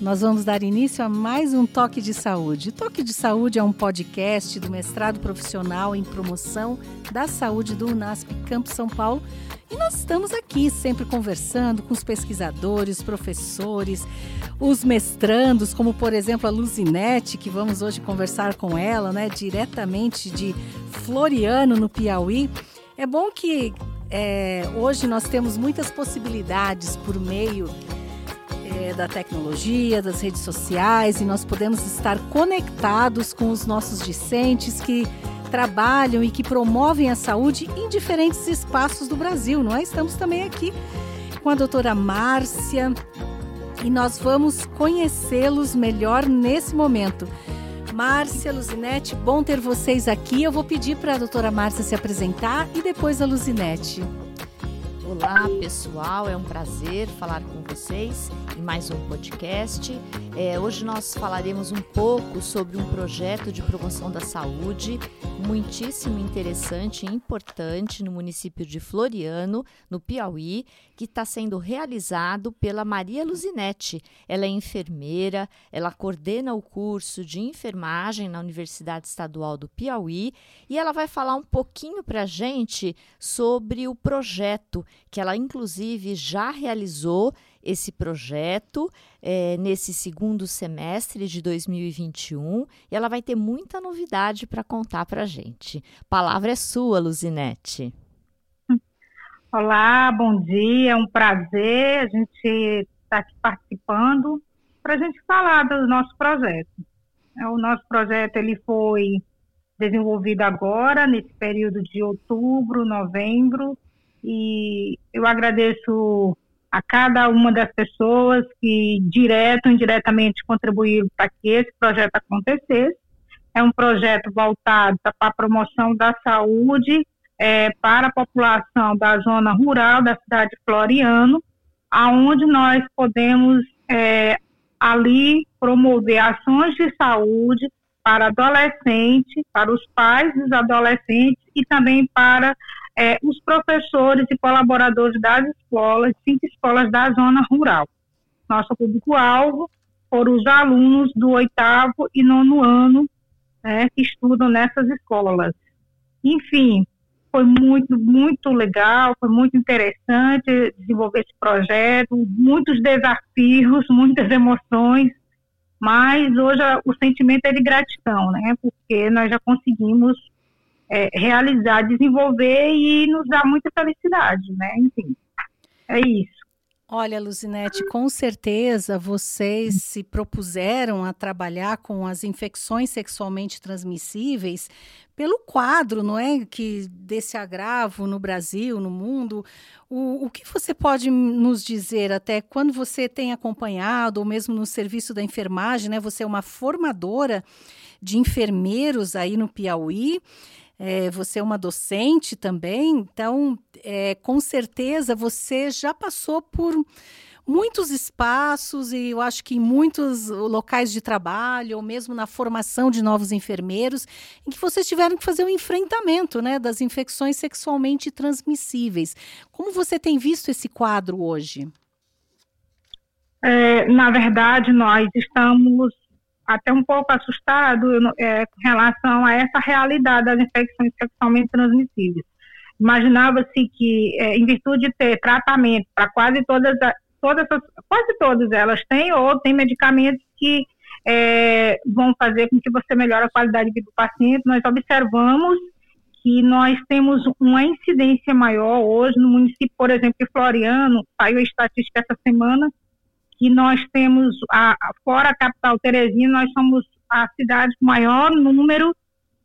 Nós vamos dar início a mais um Toque de Saúde. Toque de Saúde é um podcast do mestrado profissional em promoção da saúde do UNASP Campo São Paulo. E nós estamos aqui sempre conversando com os pesquisadores, professores, os mestrandos, como por exemplo a Luzinete, que vamos hoje conversar com ela, né, diretamente de Floriano, no Piauí. É bom que é, hoje nós temos muitas possibilidades por meio é, da tecnologia, das redes sociais, e nós podemos estar conectados com os nossos discentes que trabalham e que promovem a saúde em diferentes espaços do Brasil, não é? Estamos também aqui com a doutora Márcia e nós vamos conhecê-los melhor nesse momento. Márcia, Luzinete, bom ter vocês aqui. Eu vou pedir para a doutora Márcia se apresentar e depois a Luzinete. Olá, pessoal, é um prazer falar com vocês mais um podcast. É, hoje nós falaremos um pouco sobre um projeto de promoção da saúde muitíssimo interessante e importante no município de Floriano, no Piauí, que está sendo realizado pela Maria Luzinete. Ela é enfermeira, ela coordena o curso de enfermagem na Universidade Estadual do Piauí e ela vai falar um pouquinho para a gente sobre o projeto que ela, inclusive, já realizou esse projeto é, nesse segundo semestre de 2021 e ela vai ter muita novidade para contar para a gente. Palavra é sua, Luzinete. Olá, bom dia, é um prazer a gente estar tá aqui participando para a gente falar do nosso projeto. É, o nosso projeto ele foi desenvolvido agora, nesse período de outubro, novembro, e eu agradeço a cada uma das pessoas que, direto ou indiretamente, contribuíram para que esse projeto acontecesse. É um projeto voltado para a promoção da saúde é, para a população da zona rural da cidade de Floriano, aonde nós podemos é, ali promover ações de saúde para adolescentes, para os pais dos adolescentes e também para é, os professores e colaboradores das escolas, cinco escolas da zona rural. Nosso público-alvo foram os alunos do oitavo e nono ano né, que estudam nessas escolas. Enfim, foi muito, muito legal, foi muito interessante desenvolver esse projeto, muitos desafios, muitas emoções, mas hoje o sentimento é de gratidão, né? Porque nós já conseguimos é, realizar, desenvolver e nos dá muita felicidade, né? Enfim, é isso. Olha, Luzinete, com certeza vocês se propuseram a trabalhar com as infecções sexualmente transmissíveis pelo quadro, não é, que desse agravo no Brasil, no mundo. O, o que você pode nos dizer até quando você tem acompanhado, ou mesmo no serviço da enfermagem, né? Você é uma formadora de enfermeiros aí no Piauí. É, você é uma docente também, então, é, com certeza, você já passou por muitos espaços e eu acho que em muitos locais de trabalho, ou mesmo na formação de novos enfermeiros, em que vocês tiveram que fazer o um enfrentamento né, das infecções sexualmente transmissíveis. Como você tem visto esse quadro hoje? É, na verdade, nós estamos até um pouco assustado é, com relação a essa realidade das infecções sexualmente transmissíveis. Imaginava-se que, é, em virtude de ter tratamento para quase todas, todas quase todas elas têm, ou tem medicamentos que é, vão fazer com que você melhore a qualidade de vida do paciente, nós observamos que nós temos uma incidência maior hoje no município, por exemplo, de Floriano, saiu a estatística essa semana, que nós temos, a, fora a capital Teresina, nós somos a cidade com maior número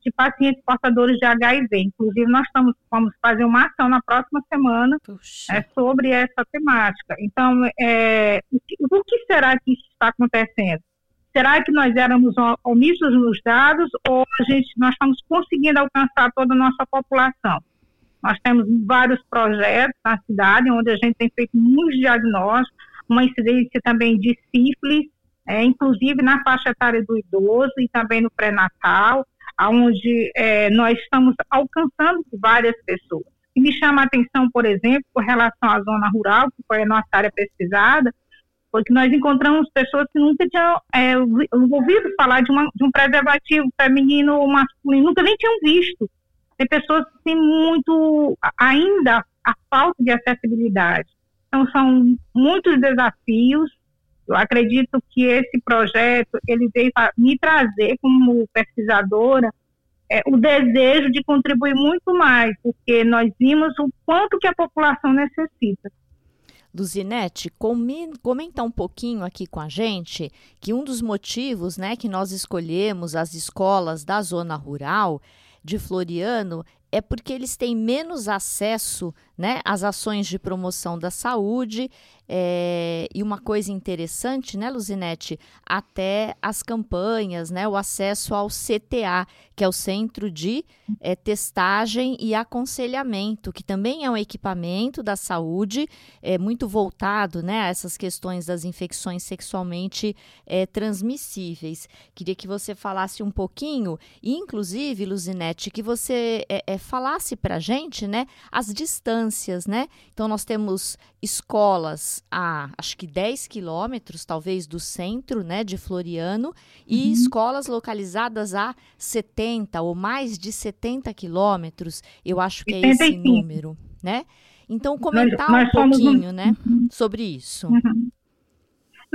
de pacientes portadores de HIV. Inclusive, nós estamos, vamos fazer uma ação na próxima semana é, sobre essa temática. Então, é, o, que, o que será que está acontecendo? Será que nós éramos omissos nos dados ou a gente, nós estamos conseguindo alcançar toda a nossa população? Nós temos vários projetos na cidade onde a gente tem feito muitos diagnósticos, uma incidência também de sífilis, é, inclusive na faixa etária do idoso e também no pré-natal, onde é, nós estamos alcançando várias pessoas. E me chama a atenção, por exemplo, com relação à zona rural, que foi a nossa área pesquisada, foi que nós encontramos pessoas que nunca tinham é, ouvido falar de, uma, de, um preservativo feminino ou masculino, nunca nem tinham visto. Tem pessoas que têm muito, ainda, a falta de acessibilidade. Então, são muitos desafios. Eu acredito que esse projeto, ele veio me trazer, como pesquisadora, é, o desejo de contribuir muito mais, porque nós vimos o quanto que a população necessita. Luzinete, comenta um pouquinho aqui com a gente que um dos motivos né, que nós escolhemos as escolas da zona rural de Floriano é porque eles têm menos acesso né, às ações de promoção da saúde é, e uma coisa interessante, né, Luzinete, até as campanhas, né, o acesso ao CTA, que é o Centro de é, Testagem e Aconselhamento, que também é um equipamento da saúde é, muito voltado né, a essas questões das infecções sexualmente é, transmissíveis. Queria que você falasse um pouquinho, e inclusive, Luzinete, que você falasse para a gente né, as distâncias, né? Então, nós temos escolas a acho que 10 quilômetros, talvez, do centro né, de Floriano, e uhum. escolas localizadas a 70 ou mais de 70 quilômetros, eu acho que é esse número, né? Então, comentar nós, nós um pouquinho, um... né, uhum. sobre isso. Uhum.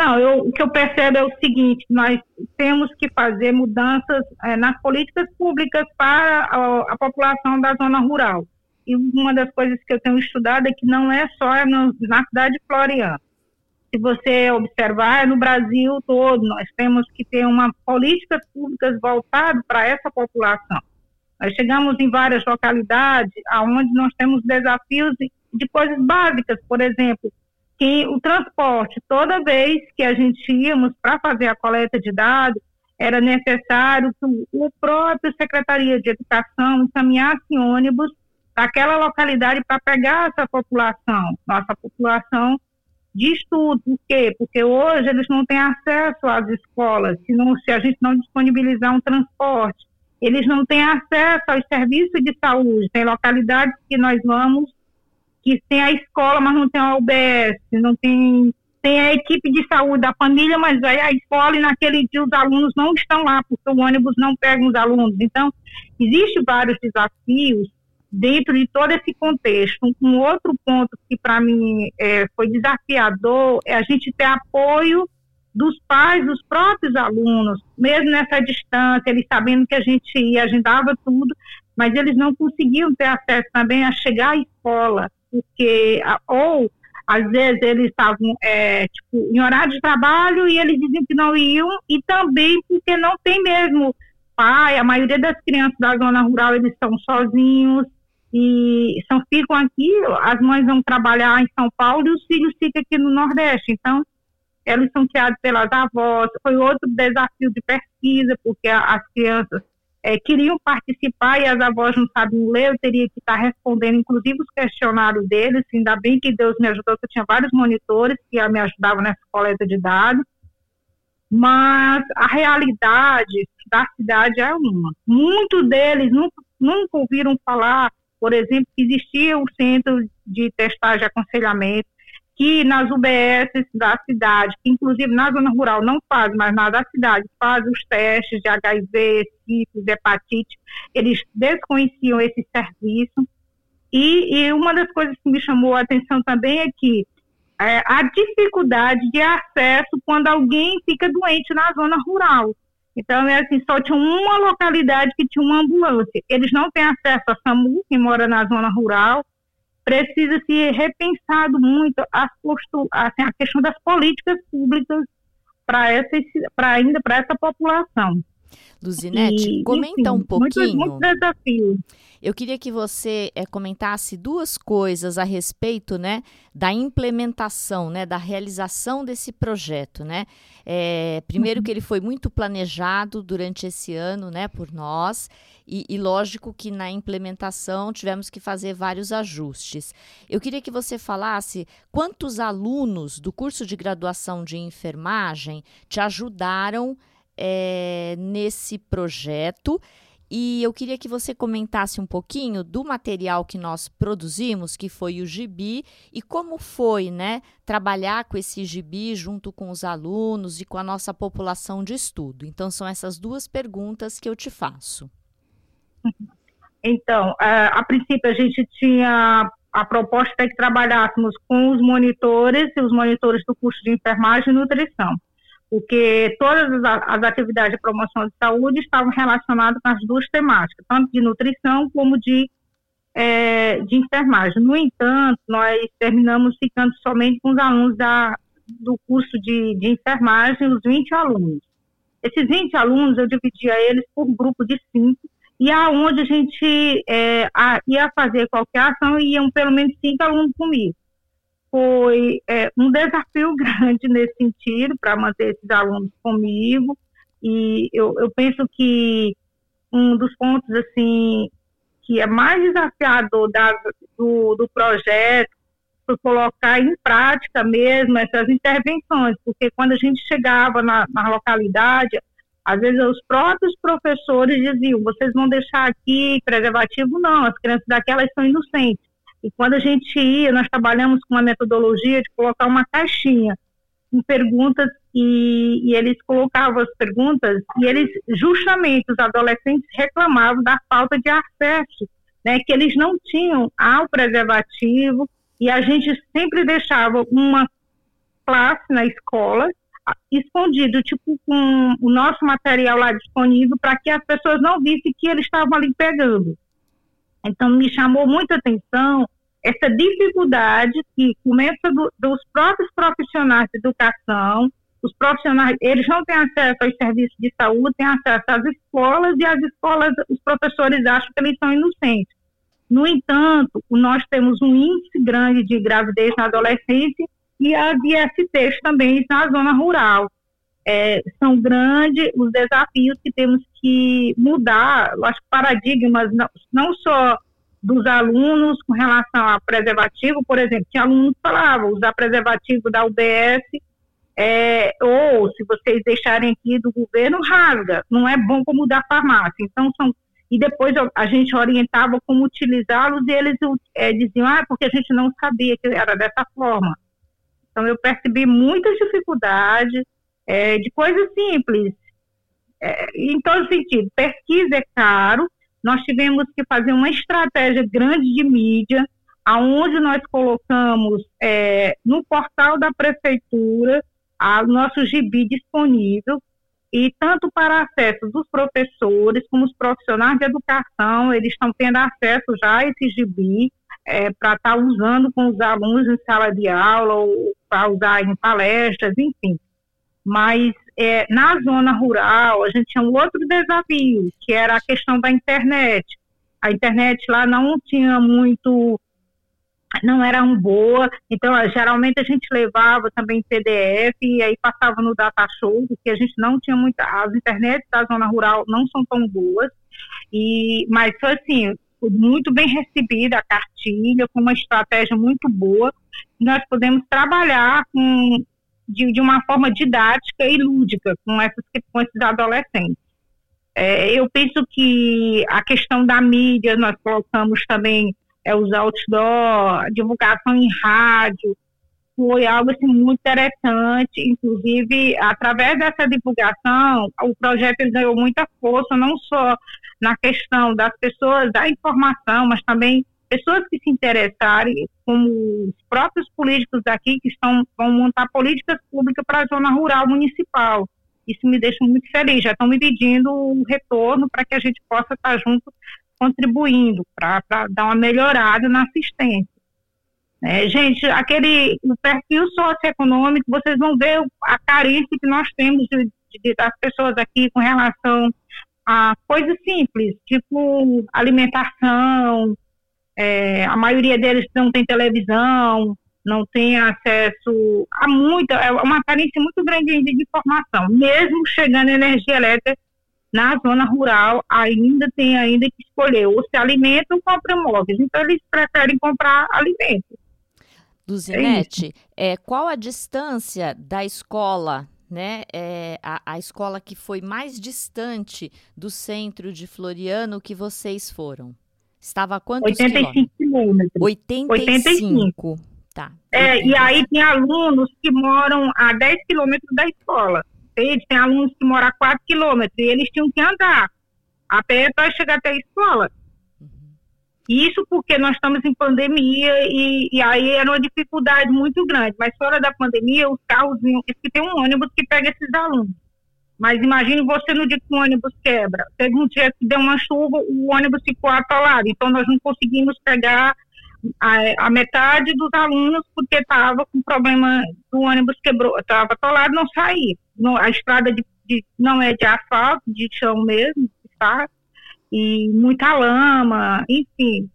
Não, eu, o que eu percebo é o seguinte: nós temos que fazer mudanças é, nas políticas públicas para a, a, população da zona rural. E uma das coisas que eu tenho estudado é que não é só no, na cidade de Floriano. Se você observar, é no Brasil todo, nós temos que ter uma políticas públicas voltadas para essa população. Nós chegamos em várias localidades onde nós temos desafios de, de coisas básicas, por exemplo, que o transporte, toda vez que a gente íamos para fazer a coleta de dados, era necessário que o próprio Secretaria de Educação encaminhasse ônibus daquela localidade para pegar essa população, nossa população de estudo. Por quê? Porque hoje eles não têm acesso às escolas, se, não, se a gente não disponibilizar um transporte. Eles não têm acesso aos serviços de saúde. Tem localidades que nós vamos que tem a escola, mas não tem a UBS, não tem tem a equipe de saúde da família, mas aí a escola e naquele dia os alunos não estão lá, porque o ônibus não pega os alunos. Então, existem vários desafios dentro de todo esse contexto. Um outro ponto que para mim é, foi desafiador é a gente ter apoio dos pais, dos próprios alunos, mesmo nessa distância, eles sabendo que a gente ia, agendava tudo, mas eles não conseguiam ter acesso também a chegar à escola, porque, ou às vezes eles estavam é, tipo, em horário de trabalho e eles diziam que não iam, e também porque não tem mesmo pai, a maioria das crianças da zona rural eles estão sozinhos, e são, ficam aqui, as mães vão trabalhar em São Paulo e os filhos ficam aqui no Nordeste. Então, eles são criados pelas avós. Foi outro desafio de pesquisa, porque as crianças é, queriam participar e as avós não sabiam ler, eu teria que estar respondendo, inclusive, os questionários deles. Ainda bem que Deus me ajudou, que eu tinha vários monitores que me ajudavam nessa coleta de dados. Mas a realidade da cidade é uma. Muitos deles nunca, nunca ouviram falar por exemplo, existia um centro de testagem e aconselhamento, que nas UBS da cidade, que inclusive na zona rural não faz, mas na da cidade faz os testes de HIV, sífilis, hepatite, eles desconheciam esse serviço. E, e, uma das coisas que me chamou a atenção também é que é, a dificuldade de acesso quando alguém fica doente na zona rural. Então, é assim, só tinha uma localidade que tinha uma ambulância. Eles não têm acesso a SAMU, que mora na zona rural. Precisa se repensado muito as assim, a questão das políticas públicas para ainda para essa população. Luzinete, e, comenta enfim, um pouquinho. Muito, muito desafio. Eu queria que você é, comentasse duas coisas a respeito, né, da implementação, né, da realização desse projeto, né. É, primeiro que ele foi muito planejado durante esse ano, né, por nós, e, e, lógico que na implementação tivemos que fazer vários ajustes. Eu queria que você falasse quantos alunos do curso de graduação de enfermagem te ajudaram é, nesse projeto e eu queria que você comentasse um pouquinho do material que nós produzimos, que foi o gibi, e como foi, né, trabalhar com esse gibi junto com os alunos e com a nossa população de estudo. Então, são essas duas perguntas que eu te faço. Então, a, a princípio a gente tinha a proposta é que trabalhássemos com os monitores e os monitores do curso de enfermagem e nutrição porque todas as atividades de promoção de saúde estavam relacionadas com as duas temáticas, tanto de nutrição como de, é, de enfermagem. No entanto, nós terminamos ficando somente com os alunos da, do curso de, de enfermagem, os 20 alunos. Esses 20 alunos, eu dividia eles por grupo de cinco, e aonde a gente é, a, ia fazer qualquer ação, iam pelo menos cinco alunos comigo foi é, um desafio grande nesse sentido para manter esses alunos comigo e eu, eu penso que um dos pontos assim que é mais desafiador da, do, do projeto foi colocar em prática mesmo essas intervenções, porque quando a gente chegava na, na localidade, às vezes os próprios professores diziam, vocês vão deixar aqui preservativo? Não, as crianças daqui elas são inocentes. E quando a gente ia, nós trabalhamos com uma metodologia de colocar uma caixinha com perguntas e, e, eles colocavam as perguntas e eles, justamente, os adolescentes reclamavam da falta de acesso, né, que eles não tinham ao preservativo e a gente sempre deixava uma classe na escola escondido, tipo com o nosso material lá disponível para que as pessoas não vissem que eles estavam ali pegando. Então, me chamou muita atenção essa dificuldade que começa do, dos próprios profissionais de educação, os profissionais, eles não têm acesso aos serviços de saúde, têm acesso às escolas e as escolas, os professores acham que eles são inocentes. No entanto, nós temos um índice grande de gravidez na adolescência e as ISTs também na zona rural. É, são grandes os desafios que temos que mudar, acho paradigmas, não, não só dos alunos com relação a preservativo, por exemplo, tinha alunos que falavam usar preservativo da UBS, é, ou se vocês deixarem aqui do governo, rasga, não é bom como da farmácia. Então, são. E depois a gente orientava como utilizá-los e eles é, diziam, ah, porque a gente não sabia que era dessa forma. Então, eu percebi muitas dificuldades é, de coisas simples. É, em todo sentido, pesquisa é caro, nós tivemos que fazer uma estratégia grande de mídia, aonde nós colocamos é, no portal da prefeitura o nosso gibi disponível e tanto para acesso dos professores como os profissionais de educação, eles estão tendo acesso já a esse gibi é, para estar tá usando com os alunos em sala de aula ou para usar em palestras, enfim. Mas é, na zona rural, a gente tinha um outro desafio, que era a questão da internet. A internet lá não tinha muito, não era um boa, então geralmente a gente levava também PDF e aí passava no data show, porque a gente não tinha muita, as internets da zona rural não são tão boas, e, mas foi assim, muito bem recebida a cartilha, com uma estratégia muito boa, nós podemos trabalhar com de, de uma forma didática e lúdica com, essas, com esses adolescentes. É, eu penso que a questão da mídia, nós colocamos também é, os outdoor, divulgação em rádio, foi algo assim, muito interessante. Inclusive, através dessa divulgação, o projeto ganhou muita força, não só na questão das pessoas, da informação, mas também pessoas que se interessarem, como os próprios políticos daqui, que estão, vão montar políticas públicas para a zona rural municipal. Isso me deixa muito feliz. Já estão me pedindo o retorno para que a gente possa estar junto contribuindo para dar uma melhorada na assistência. É, gente, aquele o perfil socioeconômico, vocês vão ver a carência que nós temos de, de, das pessoas aqui com relação a coisas simples, tipo alimentação, é, a maioria deles não tem televisão, não tem acesso a muita, é uma carência muito grande de informação. Mesmo chegando energia elétrica na zona rural, ainda tem ainda que escolher ou se alimenta ou compra móveis. Então eles preferem comprar alimentos. Duzinete, é, é, qual a distância da escola né, é, a, a escola que foi mais distante do centro de Floriano que vocês foram? Estava a quantos 85 quilômetros. 85. 85. Tá. É, e aí tem alunos que moram a 10 quilômetros da escola. Tem, tem alunos que moram a 4 quilômetros e eles tinham que andar a pé para chegar até a escola. Isso porque nós estamos em pandemia e, e, aí era uma dificuldade muito grande. Mas fora da pandemia, os carros que tem um ônibus que pega esses alunos. Mas imagine você no dia que o ônibus quebra. Teve um dia que deu uma chuva, o ônibus ficou atolado. Então nós não conseguimos pegar a, a metade dos alunos porque estava com problema, o ônibus quebrou, estava atolado, não saía. a estrada de, de, não é de asfalto, de chão mesmo, tá? e muita lama, enfim.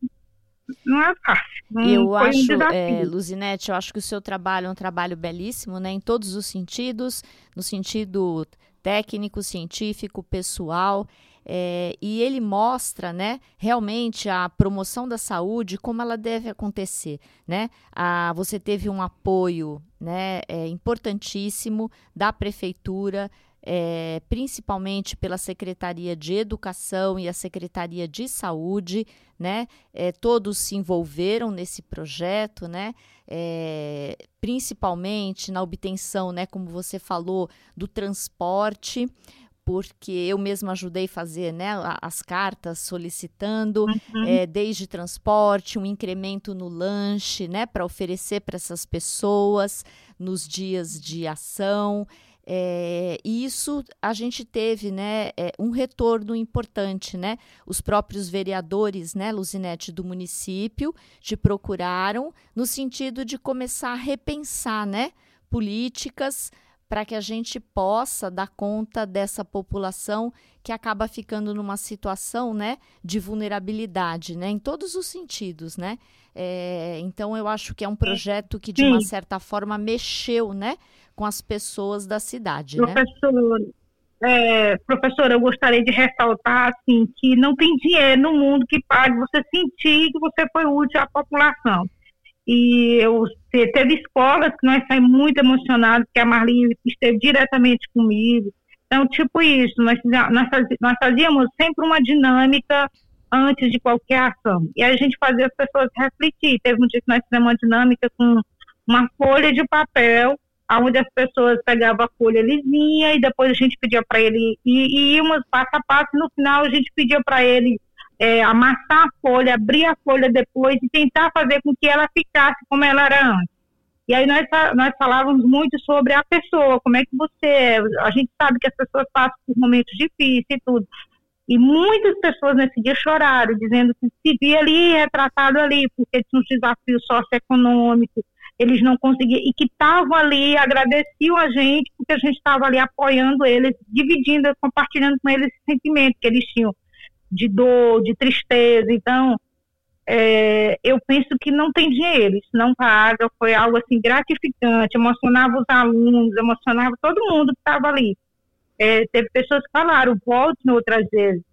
Não é fácil. Não eu acho, um é, Luzinete, eu acho que o seu trabalho é um trabalho belíssimo, né? Em todos os sentidos, no sentido técnico, científico, pessoal. É, e ele mostra, né, realmente a promoção da saúde como ela deve acontecer, né? A, você teve um apoio, né, é, importantíssimo da prefeitura é, principalmente pela Secretaria de Educação e a Secretaria de Saúde, né? É, todos se envolveram nesse projeto, né? É, principalmente na obtenção, né, como você falou, do transporte porque eu mesma ajudei a fazer né, as cartas solicitando uhum. é, desde transporte, um incremento no lanche, né, para oferecer para essas pessoas nos dias de ação. É, e isso a gente teve né, é, um retorno importante. Né? Os próprios vereadores, né, Luzinete, do município, te procuraram no sentido de começar a repensar né, políticas para que a gente possa dar conta dessa população que acaba ficando numa situação né, de vulnerabilidade, né, em todos os sentidos. Né? É, então, eu acho que é um projeto que, de uma certa forma, mexeu né, com as pessoas da cidade, Professor, né? É, professora, eu gostaria de ressaltar assim, que não tem dinheiro no mundo que pague você sentir que você foi útil à população. E eu teve escolas que nós saímos muito emocionados, que a Marli esteve diretamente comigo. Então, tipo isso, nós, nós, fazíamos sempre uma dinâmica antes de qualquer ação. E a gente fazia as pessoas refletir. Teve um dia que nós fizemos uma dinâmica com uma folha de papel onde as pessoas pegavam a folha lisinha e depois a gente pedia para ele e, e íamos passo a passo e no final a gente pedia para ele é, amassar a folha, abrir a folha depois e tentar fazer com que ela ficasse como ela era antes. E aí nós, nós falávamos muito sobre a pessoa, como é que você é. A gente sabe que as pessoas passam por momentos difíceis e tudo. E muitas pessoas nesse dia choraram, dizendo que se via ali retratado ali, porque tinha um desafio socioeconômico, eles não conseguiam, e que estavam ali, agradeciam a gente, porque a gente estava ali apoiando eles, dividindo, compartilhando com eles esse sentimento que eles tinham de dor, de tristeza. Então, é, eu penso que não tem dinheiro, isso não paga, foi algo assim gratificante, emocionava os alunos, emocionava todo mundo que estava ali. É, teve pessoas que falaram, volte outras vezes.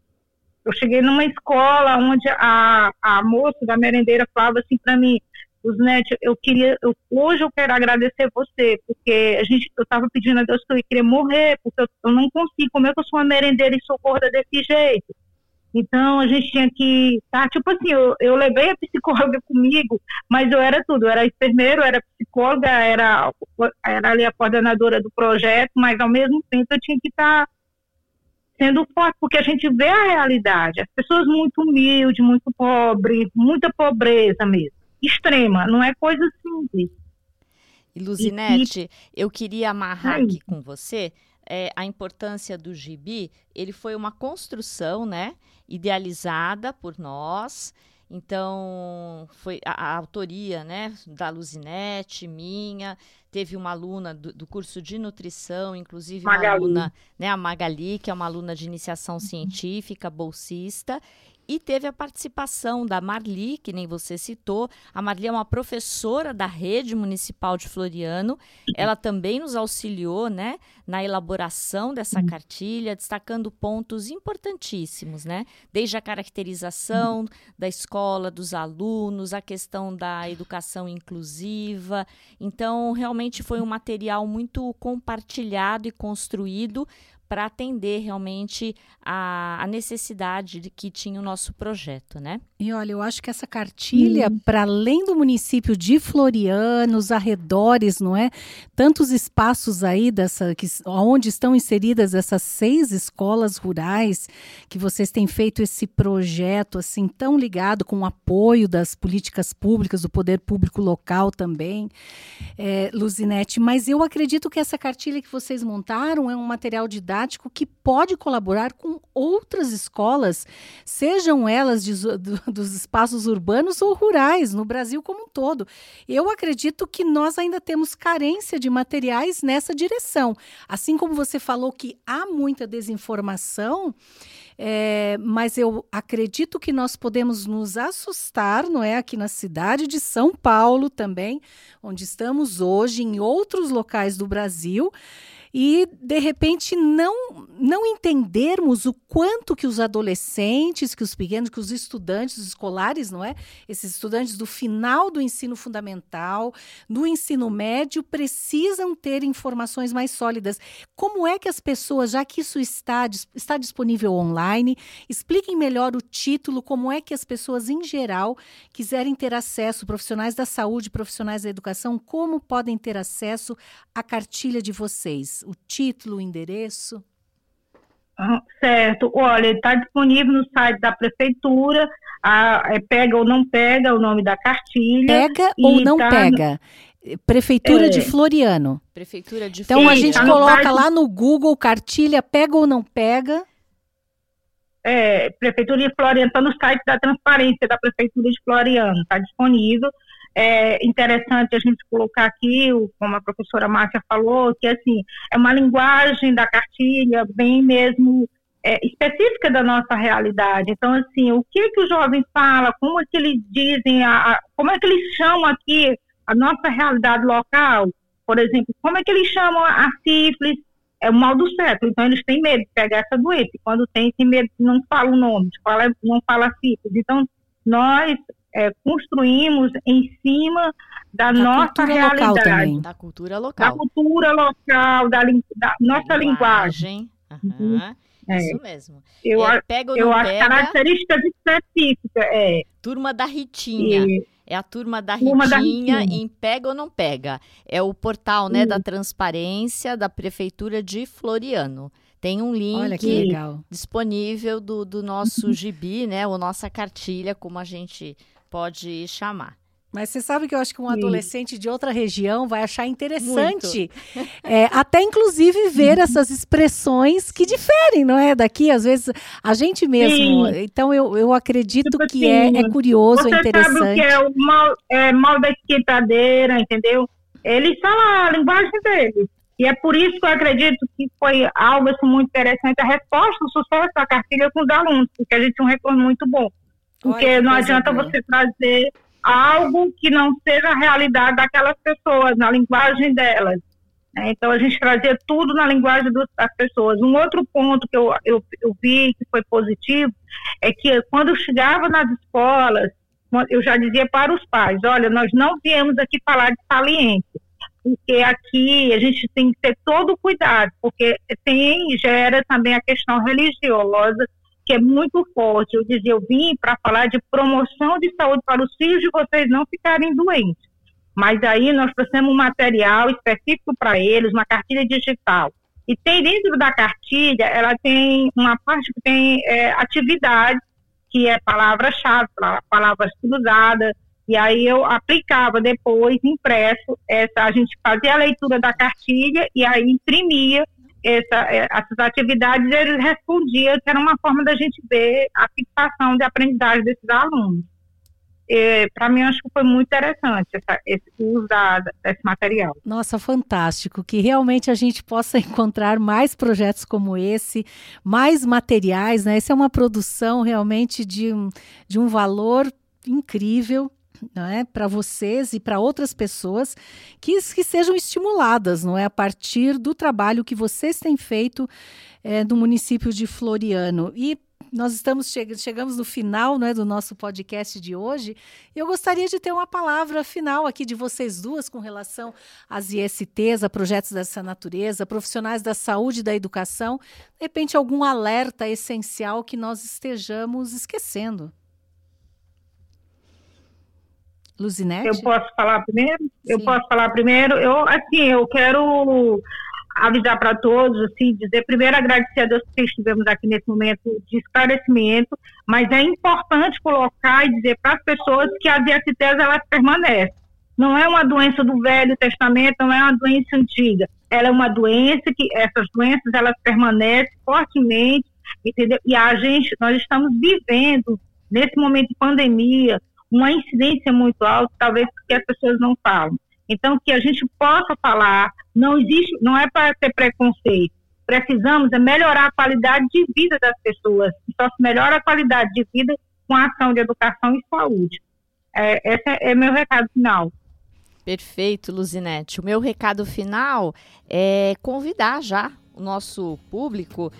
Eu cheguei numa escola onde a, a moça da merendeira falava assim para mim, netos, eu queria, eu, hoje eu quero agradecer você, porque a gente, eu estava pedindo a Deus que eu queria morrer, porque eu, eu, não consigo, como é que eu sou uma merendeira e sou gorda desse jeito? Então a gente tinha que, tá, tipo assim, eu, eu levei a psicóloga comigo, mas eu era tudo, eu era enfermeiro, era psicóloga, era, era ali a coordenadora do projeto, mas ao mesmo tempo eu tinha que estar tá sendo forte, porque a gente vê a realidade, as pessoas muito humildes, muito pobres, muita pobreza mesmo extrema, não é coisa simples. Luzinete, e, eu queria amarrar aqui com você é, a importância do gibi. Ele foi uma construção, né, idealizada por nós. Então, foi a, a, autoria né, da Luzinete, minha, teve uma aluna do, do curso de nutrição, inclusive Magali. uma aluna, né, a Magali, que é uma aluna de iniciação científica, bolsista, e teve a participação da Marli, que nem você citou. A Marli é uma professora da rede municipal de Floriano. Ela também nos auxiliou, né, na elaboração dessa uhum. cartilha, destacando pontos importantíssimos, né? Desde a caracterização da escola, dos alunos, a questão da educação inclusiva. Então, realmente foi um material muito compartilhado e construído para atender realmente a, a, necessidade de que tinha o nosso projeto, né? E olha, eu acho que essa cartilha, hum. para além do município de Floriano, os arredores, não é? Tantos espaços aí dessa, que, onde estão inseridas essas seis escolas rurais, que vocês têm feito esse projeto assim tão ligado com o apoio das políticas públicas, do poder público local também, é, Luzinete. Mas eu acredito que essa cartilha que vocês montaram é um material didático que pode colaborar com outras escolas, sejam elas de, do, dos espaços urbanos ou rurais, no Brasil como um todo. Eu acredito que nós ainda temos carência de materiais nessa direção. Assim como você falou que há muita desinformação. É, mas eu acredito que nós podemos nos assustar, não é? Aqui na cidade de São Paulo também, onde estamos hoje, em outros locais do Brasil, e de repente não não entendermos o quanto que os adolescentes, que os pequenos, que os estudantes escolares, não é? Esses estudantes do final do ensino fundamental, no ensino médio precisam ter informações mais sólidas. Como é que as pessoas, já que isso está está disponível online, expliquem melhor o título, como é que as pessoas em geral quiserem ter acesso, profissionais da saúde, profissionais da educação, como podem ter acesso à cartilha de vocês? O título, o endereço? Certo. Olha, está disponível no site da prefeitura, a, é, pega ou não pega o nome da cartilha. Pega ou não tá pega? Prefeitura é. de Floriano. Prefeitura de Então a gente tá coloca lá no Google cartilha, pega ou não pega? É, Prefeitura de Floriano, está no site da transparência da Prefeitura de Floriano, está disponível é interessante a gente colocar aqui, como a professora Márcia falou, que assim, é uma linguagem da cartilha bem mesmo é, específica da nossa realidade. Então, assim, o que que o jovem fala, como é que eles dizem, a, a, como é que eles chamam aqui a nossa realidade local, por exemplo, como é que eles chamam a, sífilis, é o mal do século, então eles têm medo de pegar essa doença, quando tem, tem medo, não fala o nome, fala, não fala sífilis. Então, nós é, construímos em cima da, da nossa realidade. Da cultura local. Da cultura local, da, da nossa linguagem. linguagem. Uhum. É. Isso mesmo. Eu, é, pega eu acho características específicas. É. Turma da Ritinha. E... É a turma da turma Ritinha, da Ritinha em Pega ou Não Pega. É o portal né, da transparência da Prefeitura de Floriano. Tem um link disponível do, do nosso gibi, né? Ou nossa cartilha, como a gente pode chamar. Mas você sabe que eu acho que um adolescente de outra região vai achar interessante, é, até inclusive ver essas expressões que diferem, não é? Daqui, às vezes, a gente mesmo. Sim. Então, eu, eu acredito tipo que assim, é, é curioso, é interessante. Sabe o que é o mal, é, mal da esquentadeira, entendeu? Eles falam a linguagem deles. E é por isso que eu acredito que foi algo assim, muito interessante a resposta, o sucesso da cartilha com os alunos, porque a gente tem um retorno muito bom. Porque Olha, não adianta boa. você trazer algo que não seja a realidade daquelas pessoas, na linguagem delas. Né? Então, a gente trazia tudo na linguagem das pessoas. Um outro ponto que eu, eu, eu vi que foi positivo é que quando eu chegava nas escolas, eu já dizia para os pais: olha, nós não viemos aqui falar de saliência, porque aqui a gente tem que ter todo o cuidado, porque tem, gera também a questão religiosa que é muito forte. Eu dizia, eu vim para falar de promoção de saúde para os filhos de vocês não ficarem doentes. Mas aí nós trouxemos um material específico para eles, uma cartilha digital. E tem dentro da cartilha, ela tem uma parte que tem é, atividade, que é palavra-chave, palavras cruzadas, e aí eu aplicava depois, impresso, essa, a gente fazia a leitura da cartilha e aí imprimia essa, é, essas atividades, eles respondiam que era uma forma da gente ver a fixação de aprendizagem desses alunos. para mim, acho que foi muito interessante essa, esse uso da, desse material. Nossa, fantástico. Que realmente a gente possa encontrar mais projetos como esse, mais materiais, né? Essa é uma produção realmente de um, de um valor incrível não é, para vocês e para outras pessoas que, que sejam estimuladas, não é, a partir do trabalho que vocês têm feito é, no município de Floriano. E nós estamos che chegamos no final né, do nosso podcast de hoje. Eu gostaria de ter uma palavra final aqui de vocês duas com relação às ISTs, a projetos dessa natureza, profissionais da saúde e da educação. De repente, algum alerta essencial que nós estejamos esquecendo. Luzinete? Eu posso falar primeiro? Sim. Eu posso falar primeiro. Eu, assim, eu quero avisar para todos, assim, dizer primeiro agradecer a Deus que estivemos aqui nesse momento de esclarecimento, mas é importante colocar e dizer para as pessoas que a diacitese ela permanece. Não é uma doença do Velho Testamento, não é uma doença antiga. Ela é uma doença que essas doenças elas permanecem fortemente, entendeu? E a gente, nós estamos vivendo nesse momento de pandemia, uma incidência muito alta, talvez porque as pessoas não falam. Então, que a gente possa falar, não existe, não é para ter preconceito. Precisamos é melhorar a qualidade de vida das pessoas. Só se melhora a qualidade de vida com a ação de educação e saúde. É, esse é, é meu recado final. Perfeito, Luzinete. O meu recado final é convidar já o nosso público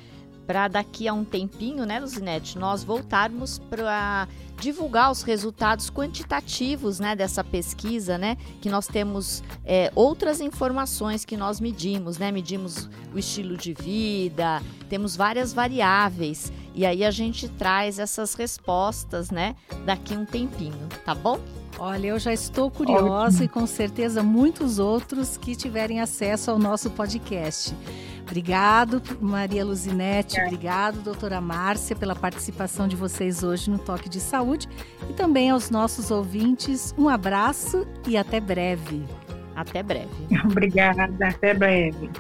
para daqui a um tempinho, né, Luzinete, nós voltarmos para divulgar os resultados quantitativos, né, dessa pesquisa, né, que nós temos é, outras informações que nós medimos, né, medimos o estilo de vida, temos várias variáveis e aí a gente traz essas respostas, né, daqui a um tempinho, tá bom? Olha, eu já estou curiosa e com certeza muitos outros que tiverem acesso ao nosso podcast. Obrigado, Maria Luzinete. É. Obrigado, doutora Márcia, pela participação de vocês hoje no Toque de Saúde. E também aos nossos ouvintes, um abraço e até breve. Até breve. Obrigada, até breve.